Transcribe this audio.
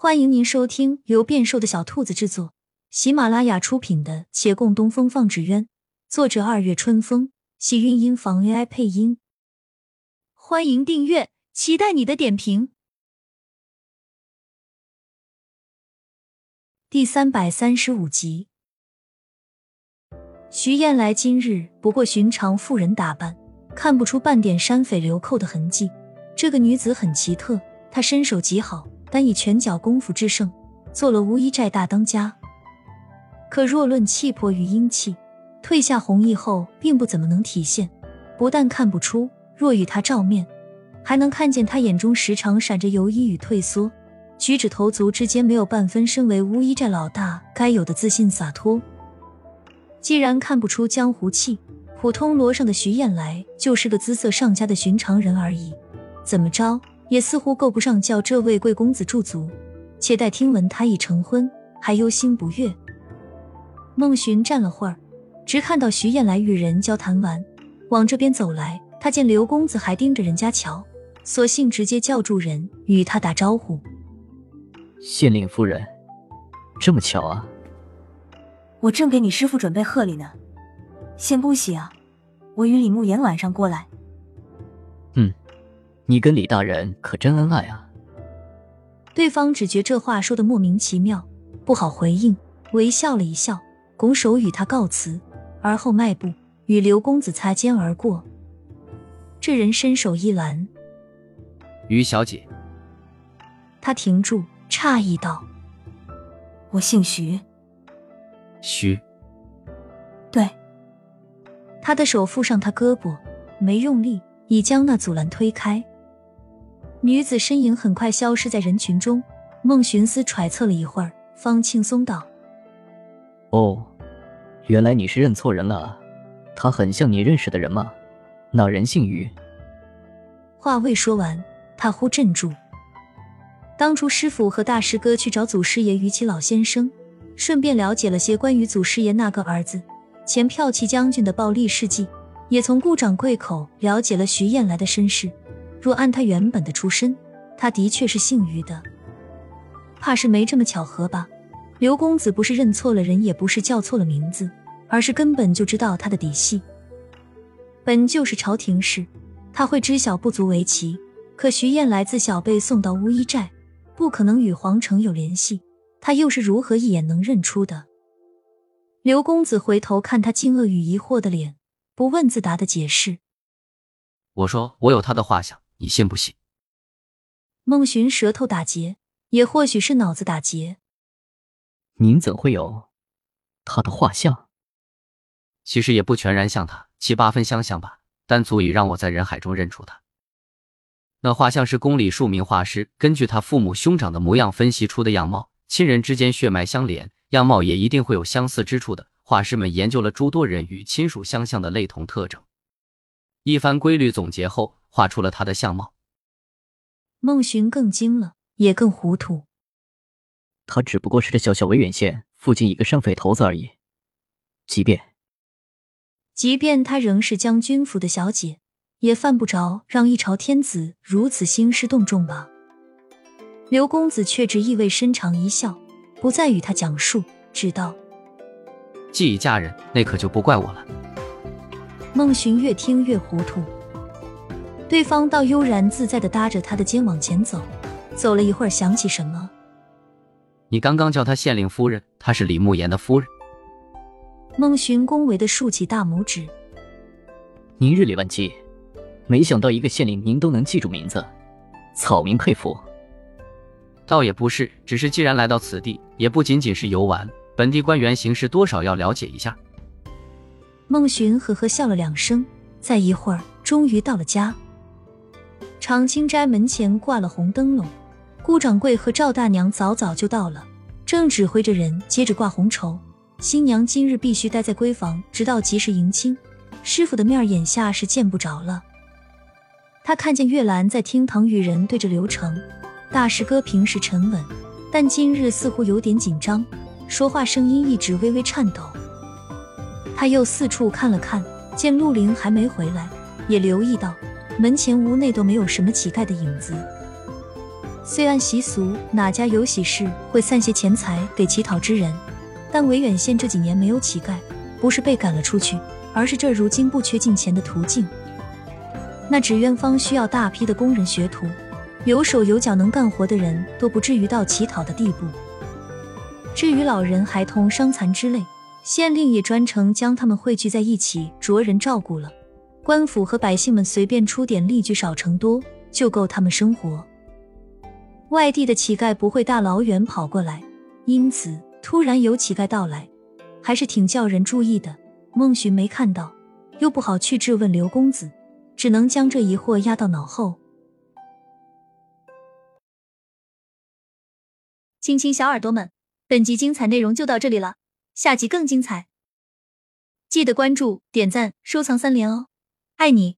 欢迎您收听由变瘦的小兔子制作、喜马拉雅出品的《且共东风放纸鸢》，作者二月春风，喜韵音房 AI 配音。欢迎订阅，期待你的点评。第三百三十五集，徐燕来今日不过寻常妇人打扮，看不出半点山匪流寇的痕迹。这个女子很奇特，她身手极好。单以拳脚功夫制胜，做了乌衣寨大当家。可若论气魄与英气，褪下红衣后并不怎么能体现。不但看不出，若与他照面，还能看见他眼中时常闪着犹疑与退缩，举止投足之间没有半分身为乌衣寨老大该有的自信洒脱。既然看不出江湖气，普通罗上的徐燕来就是个姿色上佳的寻常人而已。怎么着？也似乎够不上叫这位贵公子驻足，且待听闻他已成婚，还忧心不悦。孟寻站了会儿，直看到徐燕来与人交谈完，往这边走来。他见刘公子还盯着人家瞧，索性直接叫住人与他打招呼：“县令夫人，这么巧啊！我正给你师傅准备贺礼呢，先不喜啊，我与李慕言晚上过来。”你跟李大人可真恩爱啊！对方只觉这话说的莫名其妙，不好回应，微笑了一笑，拱手与他告辞，而后迈步与刘公子擦肩而过。这人伸手一拦，于小姐。他停住，诧异道：“我姓徐。”徐。对。他的手附上他胳膊，没用力，已将那阻拦推开。女子身影很快消失在人群中，孟寻思揣测了一会儿，方轻松道：“哦，原来你是认错人了。他很像你认识的人吗？那人姓于。”话未说完，他忽镇住。当初师傅和大师哥去找祖师爷于其老先生，顺便了解了些关于祖师爷那个儿子前骠骑将军的暴力事迹，也从顾掌柜口了解了徐燕来的身世。若按他原本的出身，他的确是姓于的，怕是没这么巧合吧？刘公子不是认错了人，也不是叫错了名字，而是根本就知道他的底细。本就是朝廷事，他会知晓不足为奇。可徐燕来自小被送到乌衣寨，不可能与皇城有联系，他又是如何一眼能认出的？刘公子回头看他惊愕与疑惑的脸，不问自答的解释：“我说我有他的画像。”你信不信？孟寻舌头打结，也或许是脑子打结。您怎会有他的画像？其实也不全然像他，七八分相像吧，但足以让我在人海中认出他。那画像是宫里数名画师根据他父母兄长的模样分析出的样貌，亲人之间血脉相连，样貌也一定会有相似之处的。画师们研究了诸多人与亲属相像的类同特征，一番规律总结后。画出了他的相貌，孟寻更惊了，也更糊涂。他只不过是这小小维远县附近一个山匪头子而已。即便，即便他仍是将军府的小姐，也犯不着让一朝天子如此兴师动众吧？刘公子却只意味深长一笑，不再与他讲述，只道：“既已嫁人，那可就不怪我了。”孟寻越听越糊涂。对方倒悠然自在的搭着他的肩往前走，走了一会儿，想起什么：“你刚刚叫她县令夫人，她是李慕言的夫人。”孟寻恭维的竖起大拇指：“您日理万机，没想到一个县令您都能记住名字，草民佩服。”倒也不是，只是既然来到此地，也不仅仅是游玩，本地官员行事多少要了解一下。孟寻呵呵笑了两声，再一会儿，终于到了家。长青斋门前挂了红灯笼，顾掌柜和赵大娘早早就到了，正指挥着人接着挂红绸。新娘今日必须待在闺房，直到及时迎亲。师傅的面眼下是见不着了。他看见月兰在厅堂与人对着流程，大师哥平时沉稳，但今日似乎有点紧张，说话声音一直微微颤抖。他又四处看了看，见陆林还没回来，也留意到。门前屋内都没有什么乞丐的影子，虽按习俗，哪家有喜事会散些钱财给乞讨之人，但维远县这几年没有乞丐，不是被赶了出去，而是这如今不缺进钱的途径。那纸鸢坊需要大批的工人学徒，有手有脚能干活的人都不至于到乞讨的地步。至于老人、孩童、伤残之类，县令也专程将他们汇聚在一起，着人照顾了。官府和百姓们随便出点力，聚少成多，就够他们生活。外地的乞丐不会大老远跑过来，因此突然有乞丐到来，还是挺叫人注意的。孟寻没看到，又不好去质问刘公子，只能将这疑惑压到脑后。亲亲小耳朵们，本集精彩内容就到这里了，下集更精彩，记得关注、点赞、收藏三连哦，爱你！